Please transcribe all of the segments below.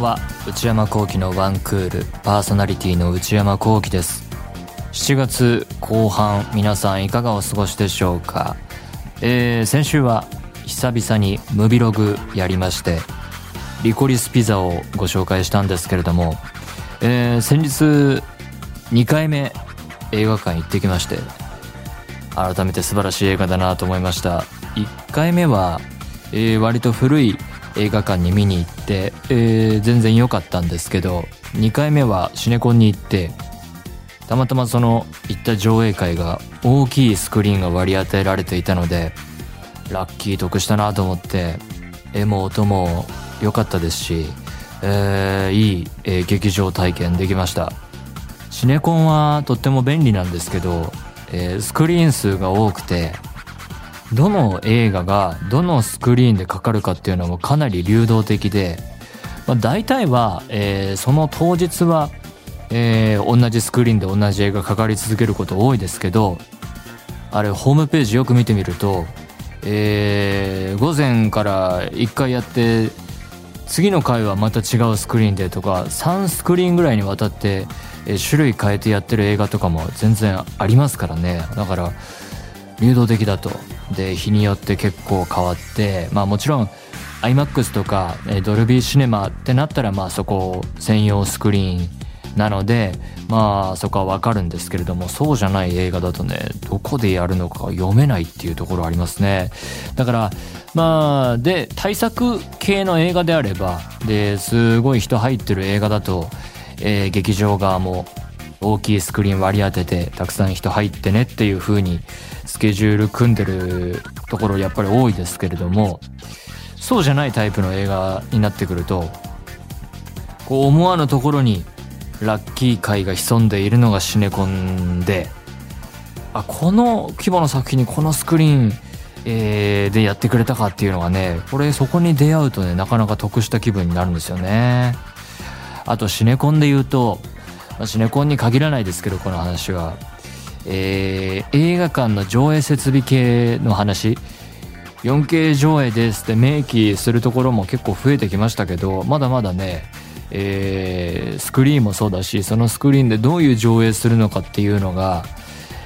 は。内山聖輝のワンクールパーソナリティの内山聖輝です。7月後半皆さんいかがお過ごしでしょうか、えー、先週は久々にムビログやりましてリコリスピザをご紹介したんですけれども、えー、先日2回目映画館行ってきまして改めて素晴らしい映画だなと思いました。1回目は、えー、割と古い映画館に見に行って、えー、全然良かったんですけど2回目はシネコンに行ってたまたまその行った上映会が大きいスクリーンが割り当てられていたのでラッキー得したなと思って絵も音も良かったですし、えー、いい、えー、劇場体験できました。シネコンはとっても便利なんですけど、えー、スクリーン数が多くてどの映画がどのスクリーンでかかるかっていうのもかなり流動的で、まあ、大体は、えー、その当日は、えー、同じスクリーンで同じ映画かかり続けること多いですけどあれホームページよく見てみると、えー、午前から1回やって次の回はまた違うスクリーンでとか3スクリーンぐらいにわたって、え種類変えてやってる映画とかも全然ありますからね。だから流動的だと。で日によって結構変わってまあもちろん iMAX とかドルビーシネマってなったらまあそこ専用スクリーンなのでまあそこはわかるんですけれどもそうじゃない映画だとねどこでやるのか読めないっていうところありますね。だからまあで対策系の映画であればですごい人入ってる映画だと、えー、劇場側も大きいスクリーン割り当ててたくさん人入ってねっていう風にスケジュール組んでるところやっぱり多いですけれどもそうじゃないタイプの映画になってくるとこう思わぬところにラッキー界が潜んでいるのがシネコンであこの規模の作品にこのスクリーン、えー、でやってくれたかっていうのがねこれそこに出会うとねなかなか得した気分になるんですよね。あとシネコンで言うと、まあ、シネコンに限らないですけどこの話は。えー、映画館の上映設備系の話。4K 上映ですって明記するところも結構増えてきましたけどまだまだね、えー、スクリーンもそうだしそのスクリーンでどういう上映するのかっていうのが、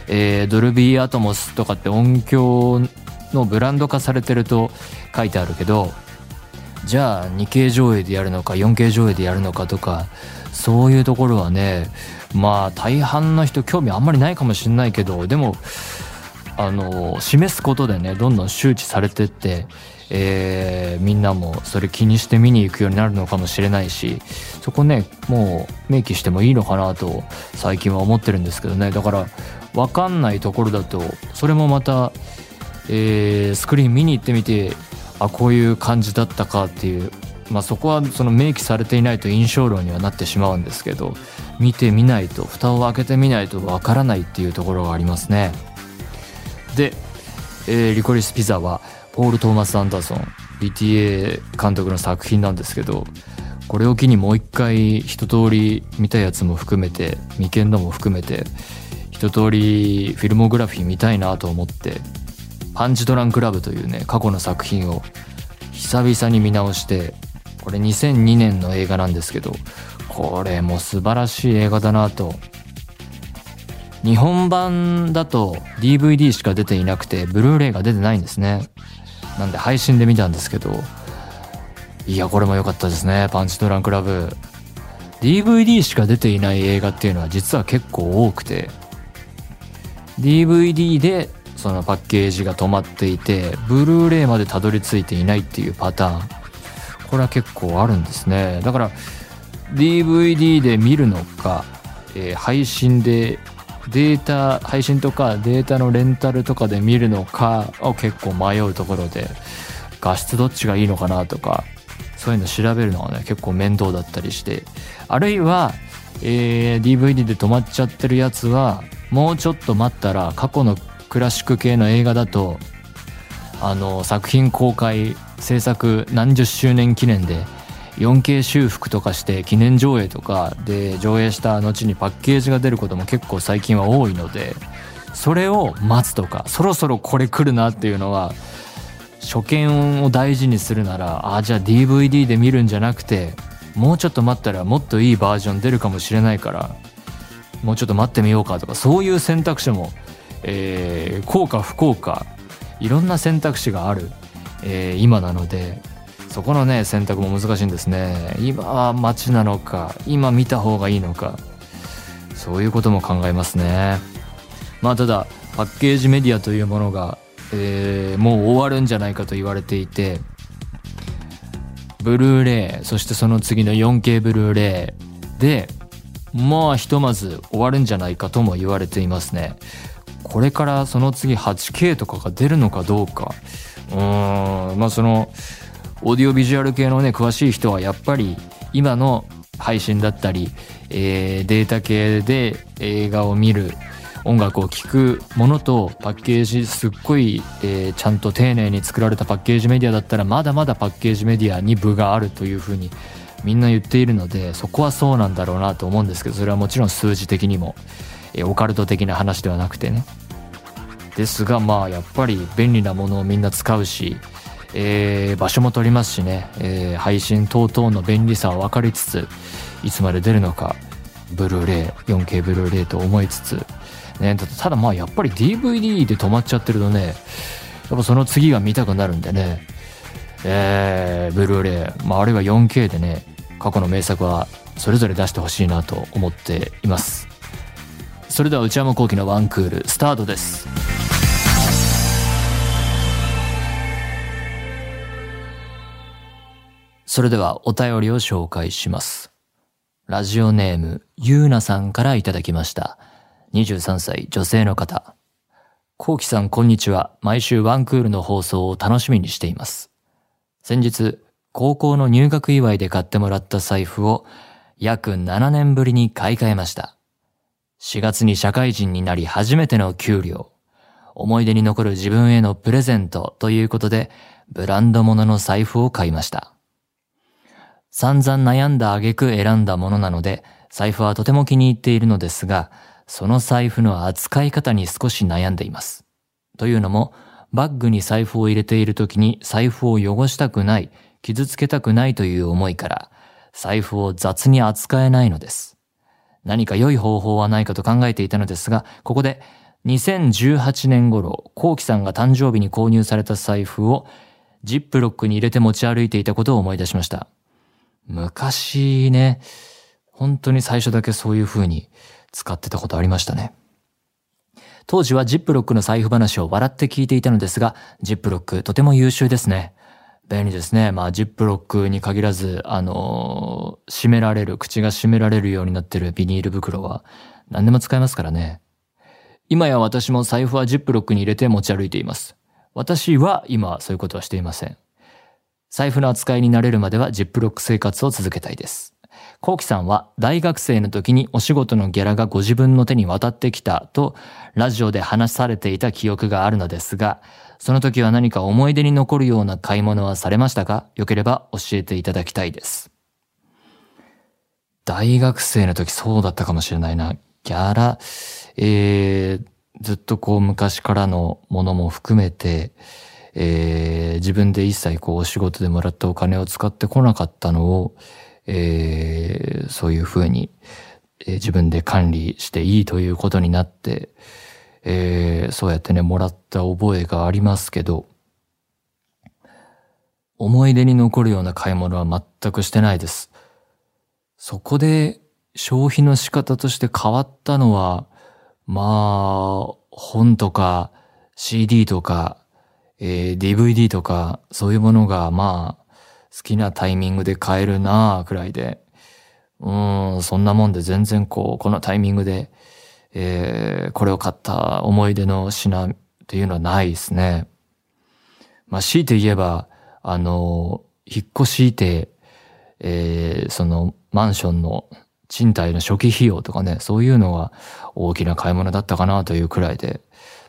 えー、ドルビーアトモスとかって音響のブランド化されてると書いてあるけどじゃあ 2K 上映でやるのか 4K 上映でやるのかとかそういうところはねまあ大半の人興味あんまりないかもしれないけどでもあの示すことでねどんどん周知されてって、えー、みんなもそれ気にして見に行くようになるのかもしれないしそこねもう明記してもいいのかなと最近は思ってるんですけどね。だから分かんないところだとそれもまた、えー、スクリーン見に行ってみてあこういう感じだったかっていうまあそこはその明記されていないと印象論にはなってしまうんですけど見てみないと蓋を開けてみないとわからないっていうところがありますね。で、えー、リコリスピザはポール・トーマス・アンダーソン BTA 監督の作品なんですけどこれを機にもう一回一通り見たやつも含めて未見のも含めて一通りフィルモグラフィー見たいなと思ってパンチドランクラブというね過去の作品を久々に見直してこれ2002年の映画なんですけどこれも素晴らしい映画だなと。日本版だと DVD しか出ていなくてブルーレイが出てないんですね。なんで配信で見たんですけど。いやこれも良かったですね。パンチドランクラブ。DVD しか出ていない映画っていうのは実は結構多くて。DVD でそのパッケージが止まっていてブルーレイまでたどり着いていないっていうパターン。これは結構あるんですね。だから DVD で見るのか、えー、配信でデータ配信とかデータのレンタルとかで見るのかを結構迷うところで画質どっちがいいのかなとかそういうの調べるのがね結構面倒だったりして。あるいは、えー、DVD で止まっちゃってるやつはもうちょっと待ったら過去のクラシック系の映画だとあの作品公開制作何十周年記念で 4K 修復とかして記念上映とかで上映した後にパッケージが出ることも結構最近は多いのでそれを待つとかそろそろこれ来るなっていうのは初見を大事にするならあじゃあ DVD で見るんじゃなくてもうちょっと待ったらもっといいバージョン出るかもしれないからもうちょっと待ってみようかとかそういう選択肢も、えー、効果不効果いろんな選択肢がある、えー、今なのでそこのね選択も難しいんですね。今は待ちなのか今見た方がいいのかそういうことも考えますね。まあただパッケージメディアというものが、えー、もう終わるんじゃないかと言われていてブルーレイそしてその次の 4K ブルーレイでまあひとまず終わるんじゃないかとも言われていますね。これからその次 8K とかが出るのかどうかうん。まあそのオーディオビジュアル系のね詳しい人はやっぱり今の配信だったり、えー、データ系で映画を見る音楽を聴くものとパッケージすっごい、えー、ちゃんと丁寧に作られたパッケージメディアだったらまだまだパッケージメディアに部があるというふうにみんな言っているのでそこはそうなんだろうなと思うんですけどそれはもちろん数字的にも、えー、オカルト的な話ではなくてね。ですがまあやっぱり便利なものをみんな使うし、えー、場所も取りますしね、えー、配信等々の便利さは分かりつついつまで出るのかブルーレイ 4K ブルーレイと思いつつね、ただまあやっぱり DVD で止まっちゃってるとね、やっぱその次が見たくなるんでね、えー、ブルーレイ、まあ、あるいは 4K でね、過去の名作はそれぞれ出してほしいなと思っています。それでは内山聖輝のワンクール、スタートです。それではお便りを紹介します。ラジオネーム、ゆうなさんからいただきました。23歳女性の方。コウキさんこんにちは。毎週ワンクールの放送を楽しみにしています。先日、高校の入学祝いで買ってもらった財布を約7年ぶりに買い替えました。4月に社会人になり初めての給料。思い出に残る自分へのプレゼントということで、ブランド物の財布を買いました。散々悩んだ挙句選んだものなので、財布はとても気に入っているのですが、その財布の扱い方に少し悩んでいます。というのも、バッグに財布を入れている時に財布を汚したくない、傷つけたくないという思いから、財布を雑に扱えないのです。何か良い方法はないかと考えていたのですが、ここで2018年頃、コウキさんが誕生日に購入された財布をジップロックに入れて持ち歩いていたことを思い出しました。昔ね、本当に最初だけそういう風に使ってたことありましたね。当時はジップロックの財布話を笑って聞いていたのですが、ジップロックとても優秀ですね。便利ですね。まあ、ジップロックに限らず、あのー、閉められる、口が閉められるようになってるビニール袋は何でも使えますからね。今や私も財布はジップロックに入れて持ち歩いています。私は今そういうことはしていません。財布の扱いに慣れるまではジップロック生活を続けたいです。コウキさんは大学生の時にお仕事のギャラがご自分の手に渡ってきたとラジオで話されていた記憶があるのですが、その時は何か思い出に残るような買い物はされましたか？よければ教えていただきたいです。大学生の時そうだったかもしれないな。ギャラ、えー、ずっとこう昔からのものも含めて、えー、自分で一切こうお仕事でもらったお金を使ってこなかったのを、えー、そういうふうに、えー、自分で管理していいということになって、えー、そうやってね、もらった覚えがありますけど、思い出に残るような買い物は全くしてないです。そこで消費の仕方として変わったのは、まあ、本とか CD とか、えー、DVD とか、そういうものがまあ、好きなタイミングで買えるなあくらいで、うん、そんなもんで全然こう、このタイミングで、えー、これを買った思い出の品っていうのはないですね。まあ、強いて言えば、あの、引っ越しいて、えー、そのマンションの賃貸の初期費用とかね、そういうのが大きな買い物だったかなというくらいで、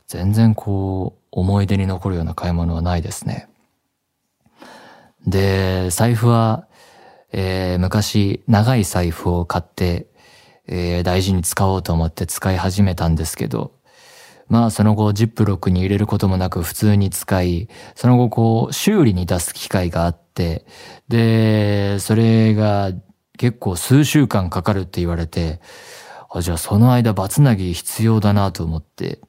全然こう、思い出に残るような買い物はないですね。で、財布は、えー、昔長い財布を買って、えー、大事に使おうと思って使い始めたんですけど、まあその後ジップロックに入れることもなく普通に使い、その後こう修理に出す機会があって、で、それが結構数週間かかるって言われて、あ、じゃあその間バツナギ必要だなと思って、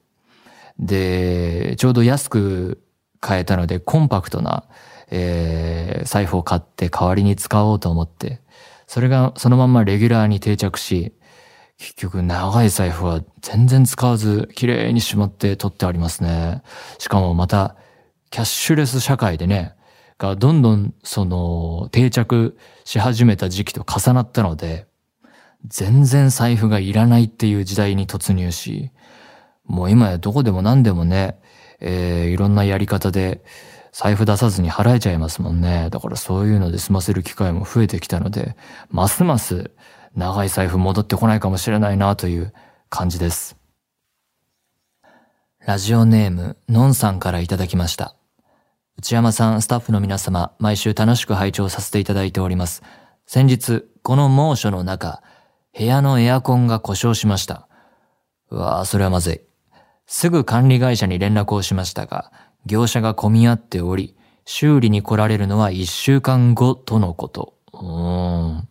で、ちょうど安く買えたのでコンパクトな、えー、財布を買って代わりに使おうと思って、それがそのまんまレギュラーに定着し、結局長い財布は全然使わず綺麗にしまって取ってありますね。しかもまたキャッシュレス社会でね、がどんどんその定着し始めた時期と重なったので、全然財布がいらないっていう時代に突入し、もう今やどこでも何でもね、えー、いろんなやり方で財布出さずに払えちゃいますもんね。だからそういうので済ませる機会も増えてきたので、ますます長い財布戻ってこないかもしれないなという感じです。ラジオネーム、のんさんからいただきました。内山さん、スタッフの皆様、毎週楽しく拝聴させていただいております。先日、この猛暑の中、部屋のエアコンが故障しました。うわぁ、それはまずい。すぐ管理会社に連絡をしましたが、業者が混み合っており、修理に来られるのは一週間後とのこと。うーん。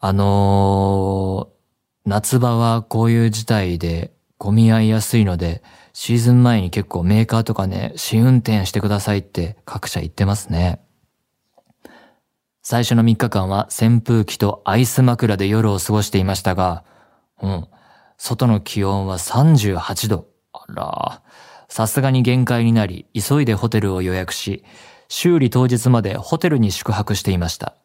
あのー、夏場はこういう事態で混み合いやすいので、シーズン前に結構メーカーとかね、試運転してくださいって各社言ってますね。最初の3日間は扇風機とアイス枕で夜を過ごしていましたが、うん、外の気温は38度。あら、さすがに限界になり、急いでホテルを予約し、修理当日までホテルに宿泊していました。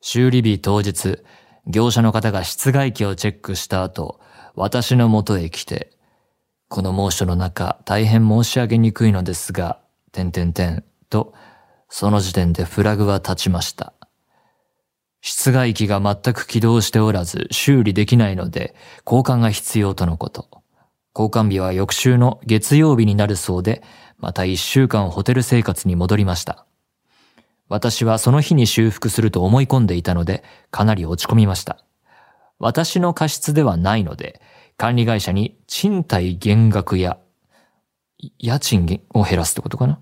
修理日当日、業者の方が室外機をチェックした後、私の元へ来て、この猛暑の中、大変申し上げにくいのですが、点々点と、その時点でフラグは立ちました。室外機が全く起動しておらず修理できないので交換が必要とのこと。交換日は翌週の月曜日になるそうで、また一週間ホテル生活に戻りました。私はその日に修復すると思い込んでいたので、かなり落ち込みました。私の過失ではないので、管理会社に賃貸減額や、家賃を減らすってことかな？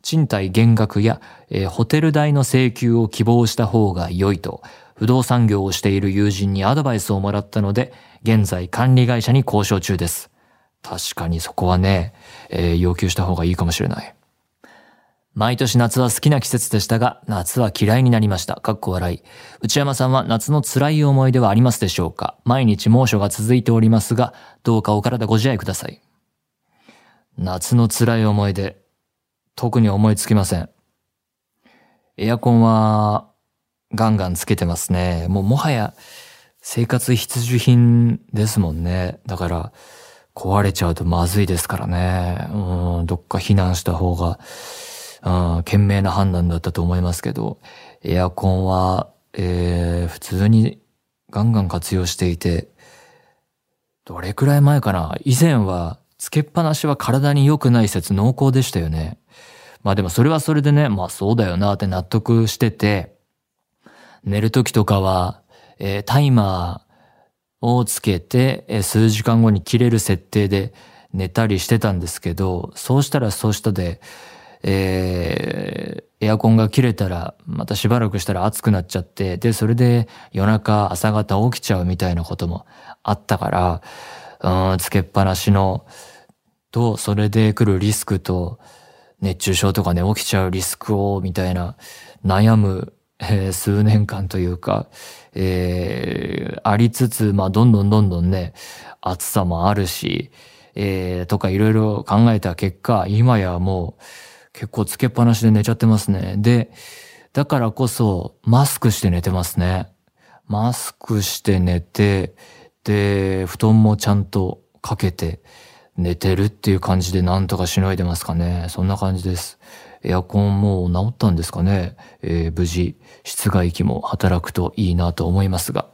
賃貸減額や、えー、ホテル代の請求を希望した方が良いと、不動産業をしている友人にアドバイスをもらったので、現在管理会社に交渉中です。確かにそこはね、えー、要求した方がいいかもしれない。毎年夏は好きな季節でしたが、夏は嫌いになりました。かっこ笑い。内山さんは夏の辛い思い出はありますでしょうか？毎日猛暑が続いておりますが、どうかお体ご自愛ください。夏の辛い思い出、特に思いつきません。エアコンは、ガンガンつけてますね。もうもはや、生活必需品ですもんね。だから、壊れちゃうとまずいですからね。うん、どっか避難した方が、うん、賢明な判断だったと思いますけど、エアコンは、えー、普通にガンガン活用していて、どれくらい前かな？以前は、つけっぱなしは体に良くない説濃厚でしたよね。まあでもそれはそれでね、まあそうだよなって納得してて、寝る時とかは、えー、タイマーをつけて、数時間後に切れる設定で寝たりしてたんですけど、そうしたらそうしたで、えー、エアコンが切れたら、またしばらくしたら暑くなっちゃって、で、それで夜中朝方起きちゃうみたいなこともあったから、うん、つけっぱなしの、と、それで来るリスクと、熱中症とかね、起きちゃうリスクを、みたいな、悩む、えー、数年間というか、えー、ありつつ、まあ、どんどんどんどんね、暑さもあるし、えー、とかいろいろ考えた結果、今やもう、結構つけっぱなしで寝ちゃってますね。で、だからこそ、マスクして寝てますね。マスクして寝て、で、布団もちゃんとかけて寝てるっていう感じでなんとかしのいでますかね。そんな感じです。エアコンもう治ったんですかね。えー、無事、室外機も働くといいなと思いますが。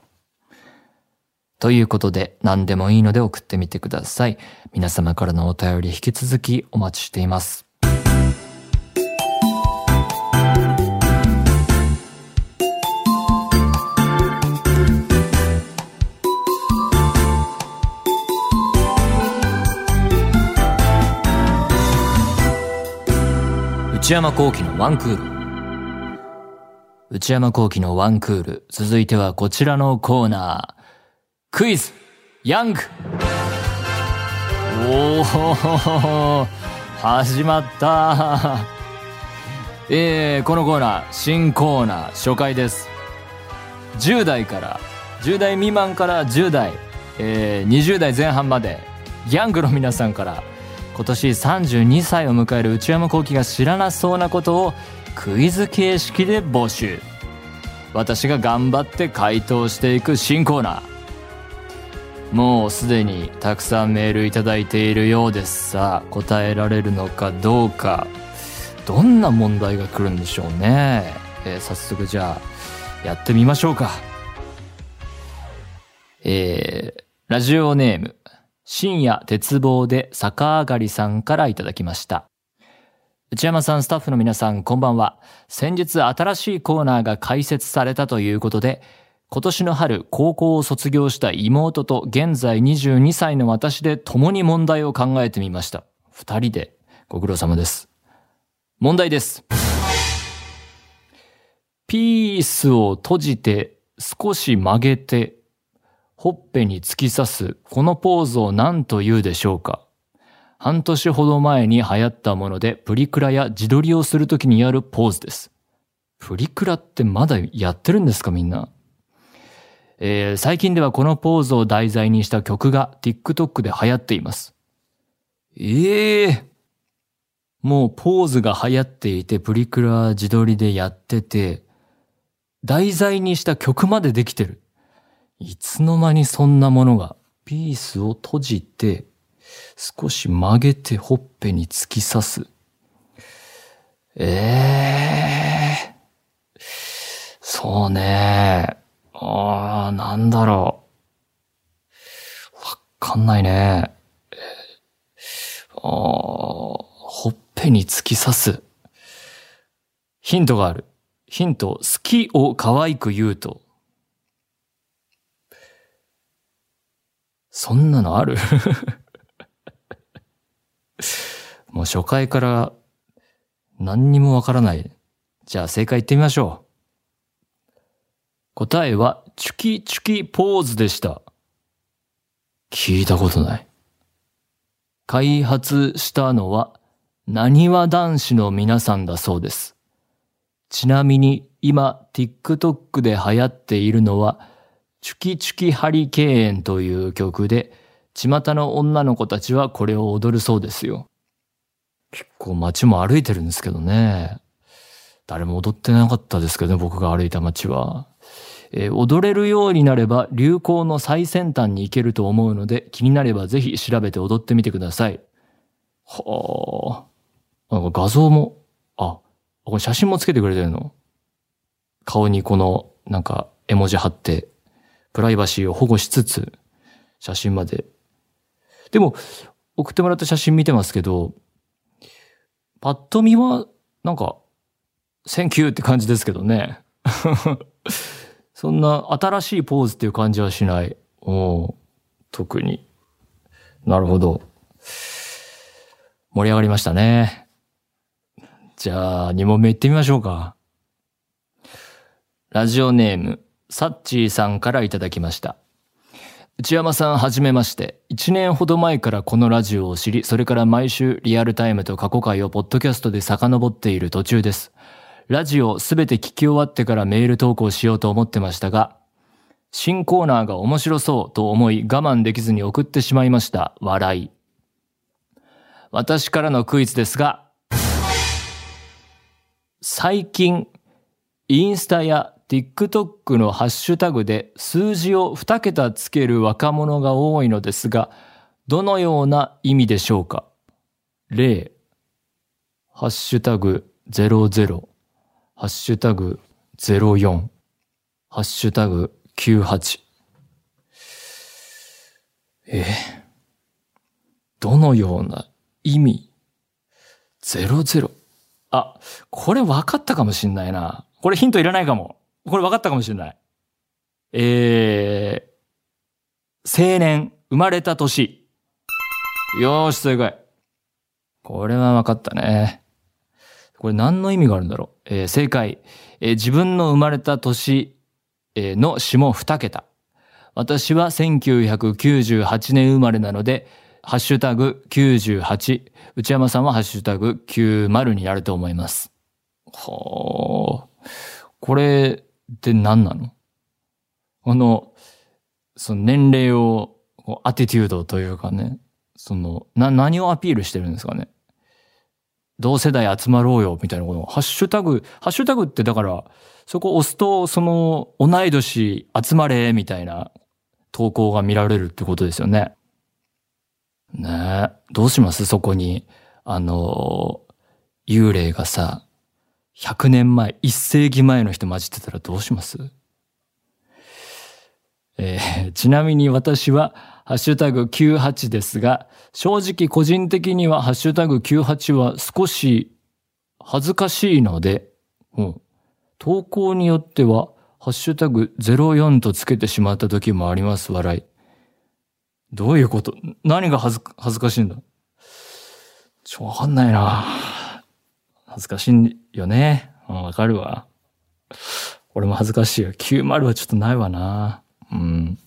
ということで、何でもいいので送ってみてください。皆様からのお便り引き続きお待ちしています。内山幸喜のワンクール。内山幸輝のワンクール。続いてはこちらのコーナー。クイズヤングおお始まったえー、このコーナー、新コーナー、初回です。10代から、10代未満から10代、えー、20代前半まで、ヤングの皆さんから、今年32歳を迎える内山聖輝が知らなそうなことをクイズ形式で募集。私が頑張って回答していく新コーナー。もうすでにたくさんメールいただいているようです。さあ答えられるのかどうか。どんな問題が来るんでしょうね、えー、早速じゃあやってみましょうか。えー、ラジオネーム。深夜鉄棒で逆上がりさんからいただきました内山さん、スタッフの皆さん、こんばんは。先日、新しいコーナーが開設されたということで、今年の春、高校を卒業した妹と現在22歳の私で共に問題を考えてみました。二人でご苦労様です。問題です。ピースを閉じて少し曲げてほっぺに突き刺すこのポーズを何と言うでしょうか？半年ほど前に流行ったもので、プリクラや自撮りをするときにやるポーズです。プリクラってまだやってるんですかみんな？えー、最近ではこのポーズを題材にした曲が TikTok で流行っています。ええー、もうポーズが流行っていて、プリクラ自撮りでやってて、題材にした曲までできてる。いつの間にそんなものが、ピースを閉じて、少し曲げてほっぺに突き刺す。ええー、そうね。ああ、なんだろう。わかんないね。ああ、ほっぺに突き刺す。ヒントがある。ヒント、好きを可愛く言うと。そんなのある？もう初回から何にもわからない。じゃあ正解言ってみましょう。答えは、チュキチュキポーズでした。聞いたことない。開発したのは、なにわ男子の皆さんだそうです。ちなみに今 TikTok で流行っているのは、チュキチュキハリケーンという曲で、巷の女の子たちはこれを踊るそうですよ。結構街も歩いてるんですけどね。誰も踊ってなかったですけどね、僕が歩いた街は。えー、踊れるようになれば流行の最先端に行けると思うので、気になればぜひ調べて踊ってみてください。はあ。なんか画像も、あ、これ写真もつけてくれてるの？顔にこの、なんか絵文字貼って、プライバシーを保護しつつ、写真まででも、送ってもらった写真見てますけど、パッと見は、なんか、 thank you って感じですけどね。そんな新しいポーズっていう感じはしない。お特に。なるほど。盛り上がりましたね。じゃあ、2問目行ってみましょうか。ラジオネーム、サッチーさんからいただきました。内山さんはじめまして。1年ほど前からこのラジオを知り、それから毎週リアルタイムと過去回をポッドキャストで遡っている途中です。ラジオすべて聞き終わってからメール投稿しようと思ってましたが、新コーナーが面白そうと思い我慢できずに送ってしまいました。笑い。私からのクイズですが、最近、インスタや TikTok のハッシュタグで数字を2桁つける若者が多いのですが、どのような意味でしょうか？例、ハッシュタグ00、ハッシュタグ04、ハッシュタグ98。えどのような意味 ?00。あ、これ分かったかもしんないな。これヒントいらないかも。これ分かったかもしれない。えー、青年、生まれた年。よーし、正解。これは分かったね。これ何の意味があるんだろう。えー正解、えー自分の生まれた年、えーの下2桁。私は1998年生まれなので、ハッシュタグ98、内山さんはハッシュタグ90になると思います。はあ。これって何なの？あの、その年齢を、こうアティテュードというかね、その、な、何をアピールしてるんですかね？同世代集まろうよ、みたいなことハッシュタグ、ハッシュタグってだから、そこ押すと、その、同い年集まれ、みたいな投稿が見られるってことですよね。ねえ。どうします？そこに、あの、幽霊がさ、100年前、1世紀前の人混じってたらどうします？えー ちなみに私は、ハッシュタグ98ですが、正直個人的にはハッシュタグ98は少し恥ずかしいので、うん。投稿によっては、ハッシュタグ04とつけてしまった時もあります、笑い。どういうこと？何が恥ず恥ずかしいんだ？ちょ、わかんないな。恥ずかしいよね。うんわかるわ。俺も恥ずかしいよ。90はちょっとないわな。うん。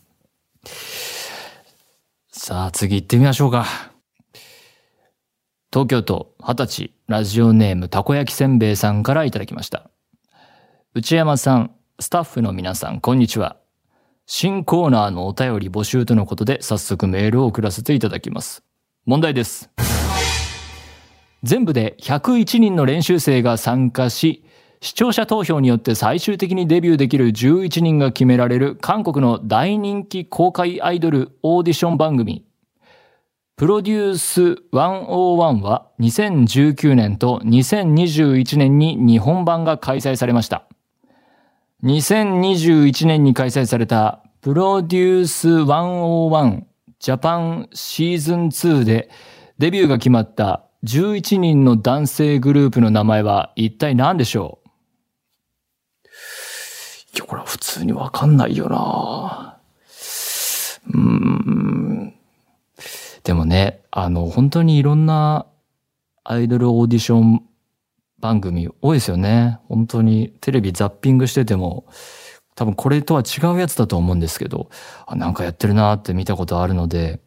さあ、次行ってみましょうか。東京都二十歳ラジオネームたこ焼きせんべいさんからいただきました。内山さん、スタッフの皆さん、こんにちは。新コーナーのお便り募集とのことで早速メールを送らせていただきます。問題です。全部で101人の練習生が参加し、視聴者投票によって最終的にデビューできる11人が決められる韓国の大人気公開アイドルオーディション番組。プロデュース101は2019年と2021年に日本版が開催されました。2021年に開催されたプロデュース101ジャパンシーズン2でデビューが決まった11人の男性グループの名前は一体何でしょう？いや、これは普通にわかんないよなうん。でもね、あの、本当にいろんなアイドルオーディション番組多いですよね。本当にテレビザッピングしてても、多分これとは違うやつだと思うんですけど、あなんかやってるなって見たことあるので、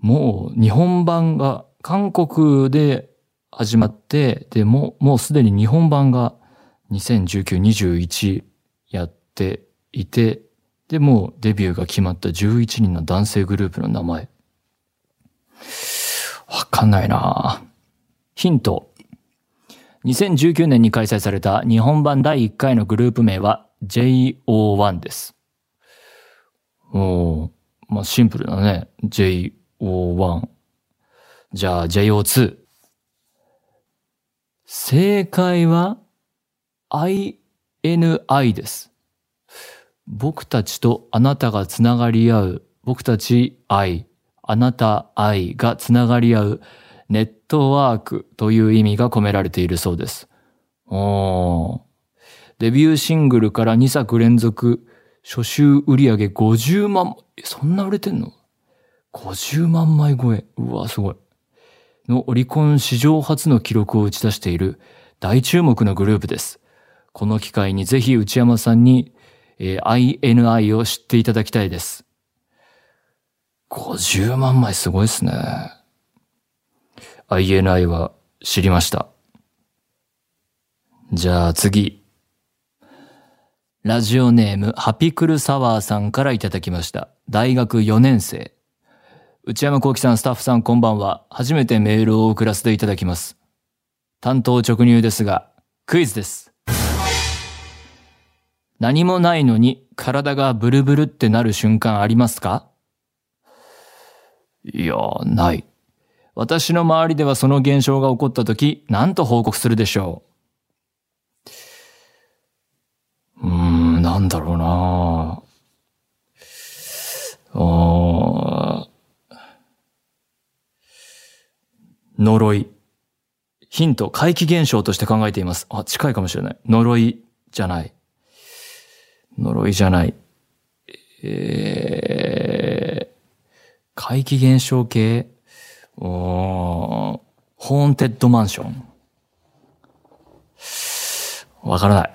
もう日本版が韓国で始まって、で、も、もうすでに日本版が2019、21やっていて、で、もうデビューが決まった11人の男性グループの名前。わかんないなヒント。2019年に開催された日本版第1回のグループ名は JO1 です。おー、まあシンプルだね。JO1。じゃあ JO2。正解は INI です。僕たちとあなたがつながり合う、僕たち愛、あなた愛がつながり合うネットワークという意味が込められているそうです。おデビューシングルから2作連続初週売上50万、そんな売れてんの ?50 万枚超え。うわ、すごい。のオリコン史上初の記録を打ち出している大注目のグループです。この機会にぜひ内山さんに、えー INI を知っていただきたいです。50万枚すごいですね。INI は知りました。じゃあ次。ラジオネームハピクルサワーさんからいただきました。大学4年生。内山幸喜さん、スタッフさん、こんばんは。初めてメールを送らせていただきます。担当直入ですが、クイズです。何もないのに体がブルブルってなる瞬間ありますか？いや、ない。私の周りではその現象が起こった時、何と報告するでしょううーん、なんだろうなあ呪い。ヒント、怪奇現象として考えています。あ、近いかもしれない。呪いじゃない。呪いじゃない。えー、怪奇現象系？おーホーンテッドマンション。わからない。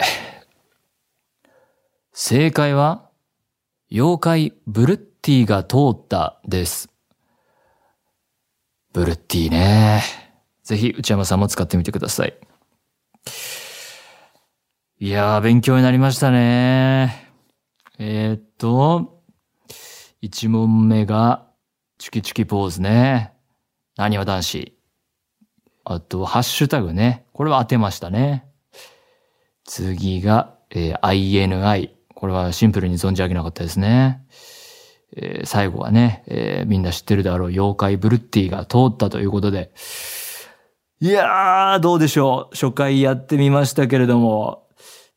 正解は、妖怪ブルッティが通ったです。ブルッティーね。ぜひ内山さんも使ってみてください。いやー、勉強になりましたね。えー、っと、一問目が、チュキチュキポーズね。何は男子。あと、ハッシュタグね。これは当てましたね。次が、えー INI。これはシンプルに存じ上げなかったですね。えー最後はね、えーみんな知ってるであろう妖怪ブルッティが通ったということで。いやー、どうでしょう。初回やってみましたけれども、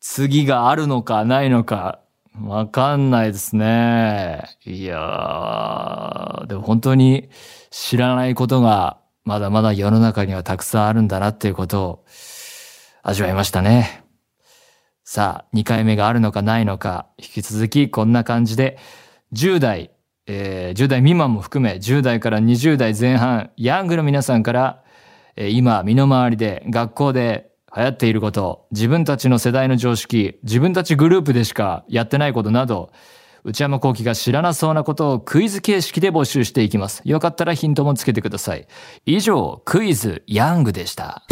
次があるのかないのか、わかんないですね。いやー、でも本当に知らないことがまだまだ世の中にはたくさんあるんだなっていうことを味わいましたね。さあ、2回目があるのかないのか、引き続きこんな感じで、10代、えー10代未満も含め、10代から20代前半、ヤングの皆さんから、えー今、身の回りで、学校で流行っていること、自分たちの世代の常識、自分たちグループでしかやってないことなど、内山幸輝が知らなそうなことをクイズ形式で募集していきます。よかったらヒントもつけてください。以上、クイズヤングでした。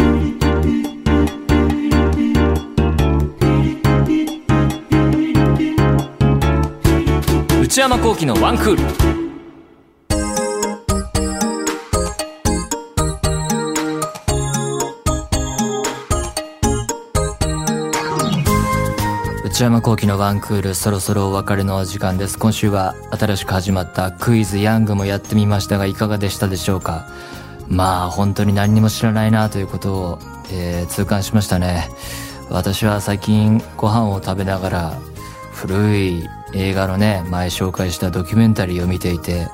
内山幸輝のワンクール。内山幸輝のワンクールそろそろお別れのお時間です。今週は新しく始まったクイズヤングもやってみましたがいかがでしたでしょうか？まあ本当に何にも知らないなということを、えー痛感しましたね。私は最近ご飯を食べながら古い映画のね前紹介したドキュメンタリーを見ていて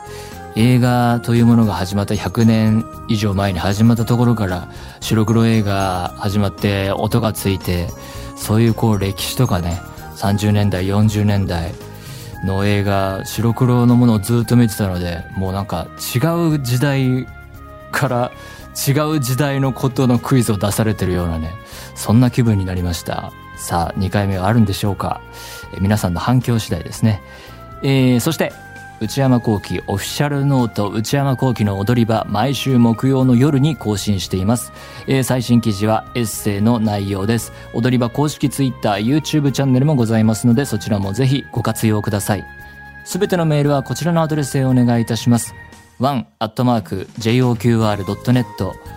映画というものが始まった100年以上前に始まったところから白黒映画始まって音がついてそういうこう歴史とかね30年代40年代の映画白黒のものをずっと見てたのでもうなんか違う時代から違う時代のことのクイズを出されてるようなねそんな気分になりました。さあ2回目はあるんでしょうか？皆さんの反響次第ですね。えー、そして内山幸輝オフィシャルノート内山幸輝の踊り場毎週木曜の夜に更新しています、えー最新記事はエッセイの内容です。踊り場公式 TwitterYouTube チャンネルもございますのでそちらもぜひご活用ください。すべてのメールはこちらのアドレスへお願いいたします。one.joqr.net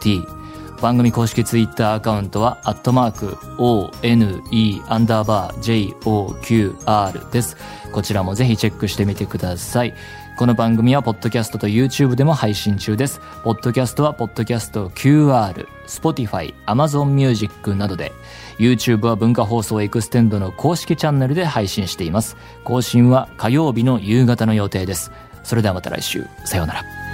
one 番組公式ツイッターアカウントはアットマーク one アンダーバー joqr です。こちらもぜひチェックしてみてください。この番組はポッドキャストと YouTube でも配信中です。ポッドキャストはポッドキャスト QR、Spotify、Amazon Music などで、YouTube は文化放送エクステンドの公式チャンネルで配信しています。更新は火曜日の夕方の予定です。それではまた来週。さようなら。